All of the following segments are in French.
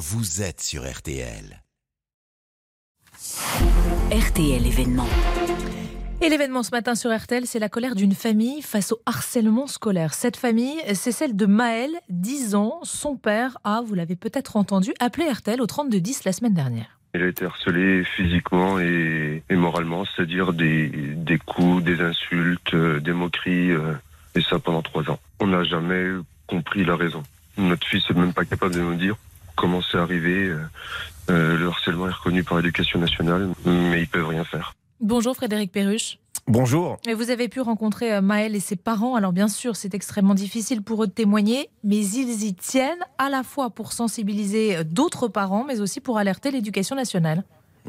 vous êtes sur RTL. RTL événement. Et l'événement ce matin sur RTL, c'est la colère d'une famille face au harcèlement scolaire. Cette famille, c'est celle de Maël, 10 ans. Son père a, vous l'avez peut-être entendu, appelé RTL au 3210 la semaine dernière. Il a été harcelé physiquement et, et moralement, c'est-à-dire des, des coups, des insultes, euh, des moqueries, euh, et ça pendant trois ans. On n'a jamais compris la raison. Notre fils n'est même pas capable de nous dire comment c'est arrivé. Euh, euh, le harcèlement est reconnu par l'éducation nationale, mais ils peuvent rien faire. Bonjour Frédéric Perruche. Bonjour. Et Vous avez pu rencontrer euh, Maël et ses parents. Alors bien sûr, c'est extrêmement difficile pour eux de témoigner, mais ils y tiennent à la fois pour sensibiliser d'autres parents, mais aussi pour alerter l'éducation nationale.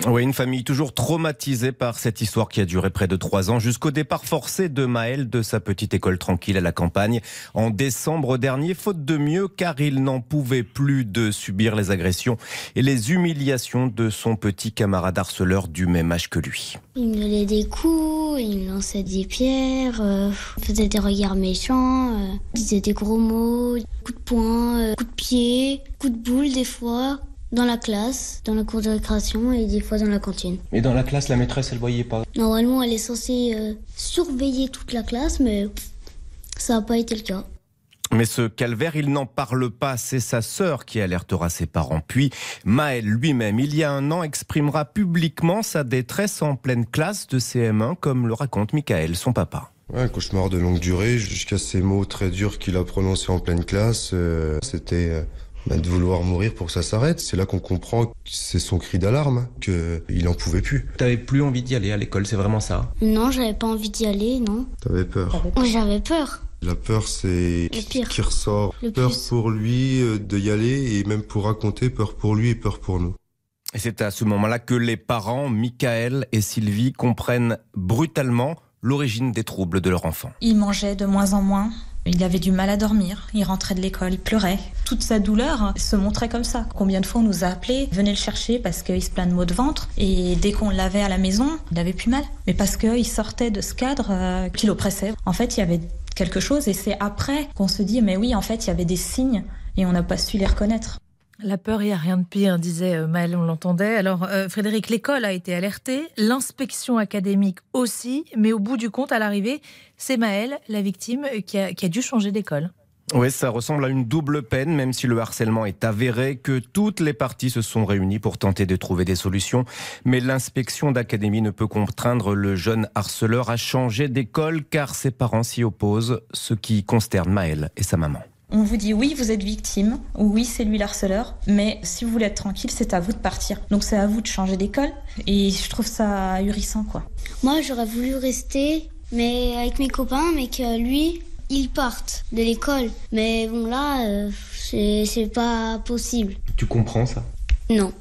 Oui, une famille toujours traumatisée par cette histoire qui a duré près de trois ans jusqu'au départ forcé de Maël de sa petite école tranquille à la campagne en décembre dernier, faute de mieux car il n'en pouvait plus de subir les agressions et les humiliations de son petit camarade harceleur du même âge que lui. Il me donnait des coups, il me lançait des pierres, euh, faisait des regards méchants, euh, disait des gros mots, coups de poing, euh, coups de pied, coups de boule des fois, dans la classe, dans la cour de récréation et des fois dans la cantine. Et dans la classe, la maîtresse, elle voyait pas. Normalement, elle est censée euh, surveiller toute la classe, mais pff, ça n'a pas été le cas. Mais ce calvaire, il n'en parle pas. C'est sa sœur qui alertera ses parents. Puis Maël lui-même, il y a un an, exprimera publiquement sa détresse en pleine classe de CM1, comme le raconte Michael, son papa. Ouais, un cauchemar de longue durée, jusqu'à ces mots très durs qu'il a prononcés en pleine classe. euh, C'était euh, bah, de vouloir mourir pour que ça s'arrête. C'est là qu'on comprend que c'est son cri d'alarme, hein, qu'il en pouvait plus. T'avais plus envie d'y aller à l'école, c'est vraiment ça. Non, j'avais pas envie d'y aller, non. T'avais peur? J'avais peur. La peur, c'est qui ressort? Le peur plus. pour lui euh, de y aller et même pour raconter, peur pour lui et peur pour nous. Et c'est à ce moment-là que les parents, Michael et Sylvie, comprennent brutalement l'origine des troubles de leur enfant. Il mangeait de moins en moins. Il avait du mal à dormir. Il rentrait de l'école, il pleurait. Toute sa douleur se montrait comme ça. Combien de fois on nous a appelés, venez le chercher parce qu'il se plaint de maux de ventre. Et dès qu'on l'avait à la maison, il avait plus mal. Mais parce qu'il sortait de ce cadre euh, qui l'oppressait. En fait, il y avait quelque chose et c'est après qu'on se dit, mais oui, en fait, il y avait des signes et on n'a pas su les reconnaître. La peur, il n'y a rien de pire, disait euh, Maël, on l'entendait. Alors, euh, Frédéric, l'école a été alertée, l'inspection académique aussi, mais au bout du compte, à l'arrivée, c'est Maël, la victime, euh, qui a, qui a dû changer d'école. Oui, ça ressemble à une double peine, même si le harcèlement est avéré, que toutes les parties se sont réunies pour tenter de trouver des solutions. Mais l'inspection d'académie ne peut contraindre le jeune harceleur à changer d'école car ses parents s'y opposent, ce qui consterne Maël et sa maman. On vous dit oui, vous êtes victime, oui, c'est lui l'harceleur, mais si vous voulez être tranquille, c'est à vous de partir. Donc c'est à vous de changer d'école, et je trouve ça ahurissant, quoi. Moi, j'aurais voulu rester, mais avec mes copains, mais que lui, il parte de l'école. Mais bon, là, euh, c'est c'est pas possible. Tu comprends ça? Non.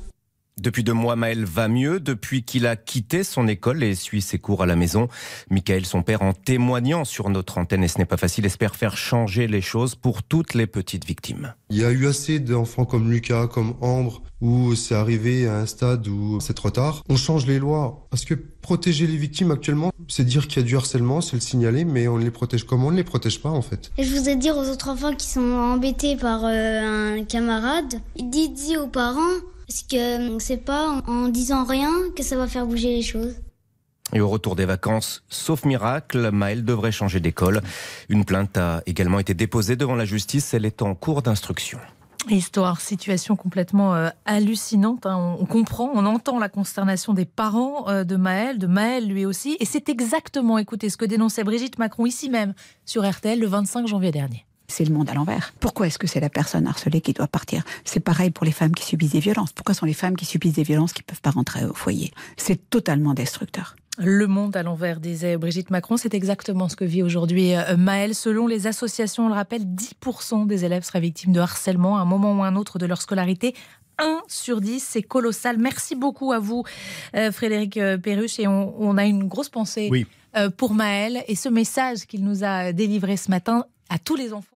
Depuis deux mois, Maël va mieux. Depuis qu'il a quitté son école et suit ses cours à la maison, Michael, son père, en témoignant sur notre antenne, et ce n'est pas facile, espère faire changer les choses pour toutes les petites victimes. Il y a eu assez d'enfants comme Lucas, comme Ambre, où c'est arrivé à un stade où c'est trop tard. On change les lois. Parce que protéger les victimes actuellement, c'est dire qu'il y a du harcèlement, c'est le signaler, mais on les protège comment On ne les protège pas en fait. Et je voudrais dire aux autres enfants qui sont embêtés par euh, un camarade, dites-y aux parents, parce que euh, c'est pas en, en disant rien que ça va faire bouger les choses. Et au retour des vacances, sauf miracle, Maël devrait changer d'école. Une plainte a également été déposée devant la justice. Elle est en cours d'instruction. Histoire, situation complètement euh, hallucinante. hein. On, on comprend, on entend la consternation des parents euh, de Maël, de Maël lui aussi. Et c'est exactement, écoutez, ce que dénonçait Brigitte Macron ici même sur RTL le 25 janvier dernier. C'est le monde à l'envers. Pourquoi est-ce que c'est la personne harcelée qui doit partir? C'est pareil pour les femmes qui subissent des violences. Pourquoi sont les femmes qui subissent des violences qui ne peuvent pas rentrer au foyer? C'est totalement destructeur. Le monde à l'envers, disait Brigitte Macron. C'est exactement ce que vit aujourd'hui euh, Maël. Selon les associations, on le rappelle, 10% des élèves seraient victimes de harcèlement à un moment ou un autre de leur scolarité. 1 sur 10, c'est colossal. Merci beaucoup à vous, euh, Frédéric euh, Perruche. Et on, on a une grosse pensée Oui. pour Maël et ce message qu'il nous a délivré ce matin à tous les enfants.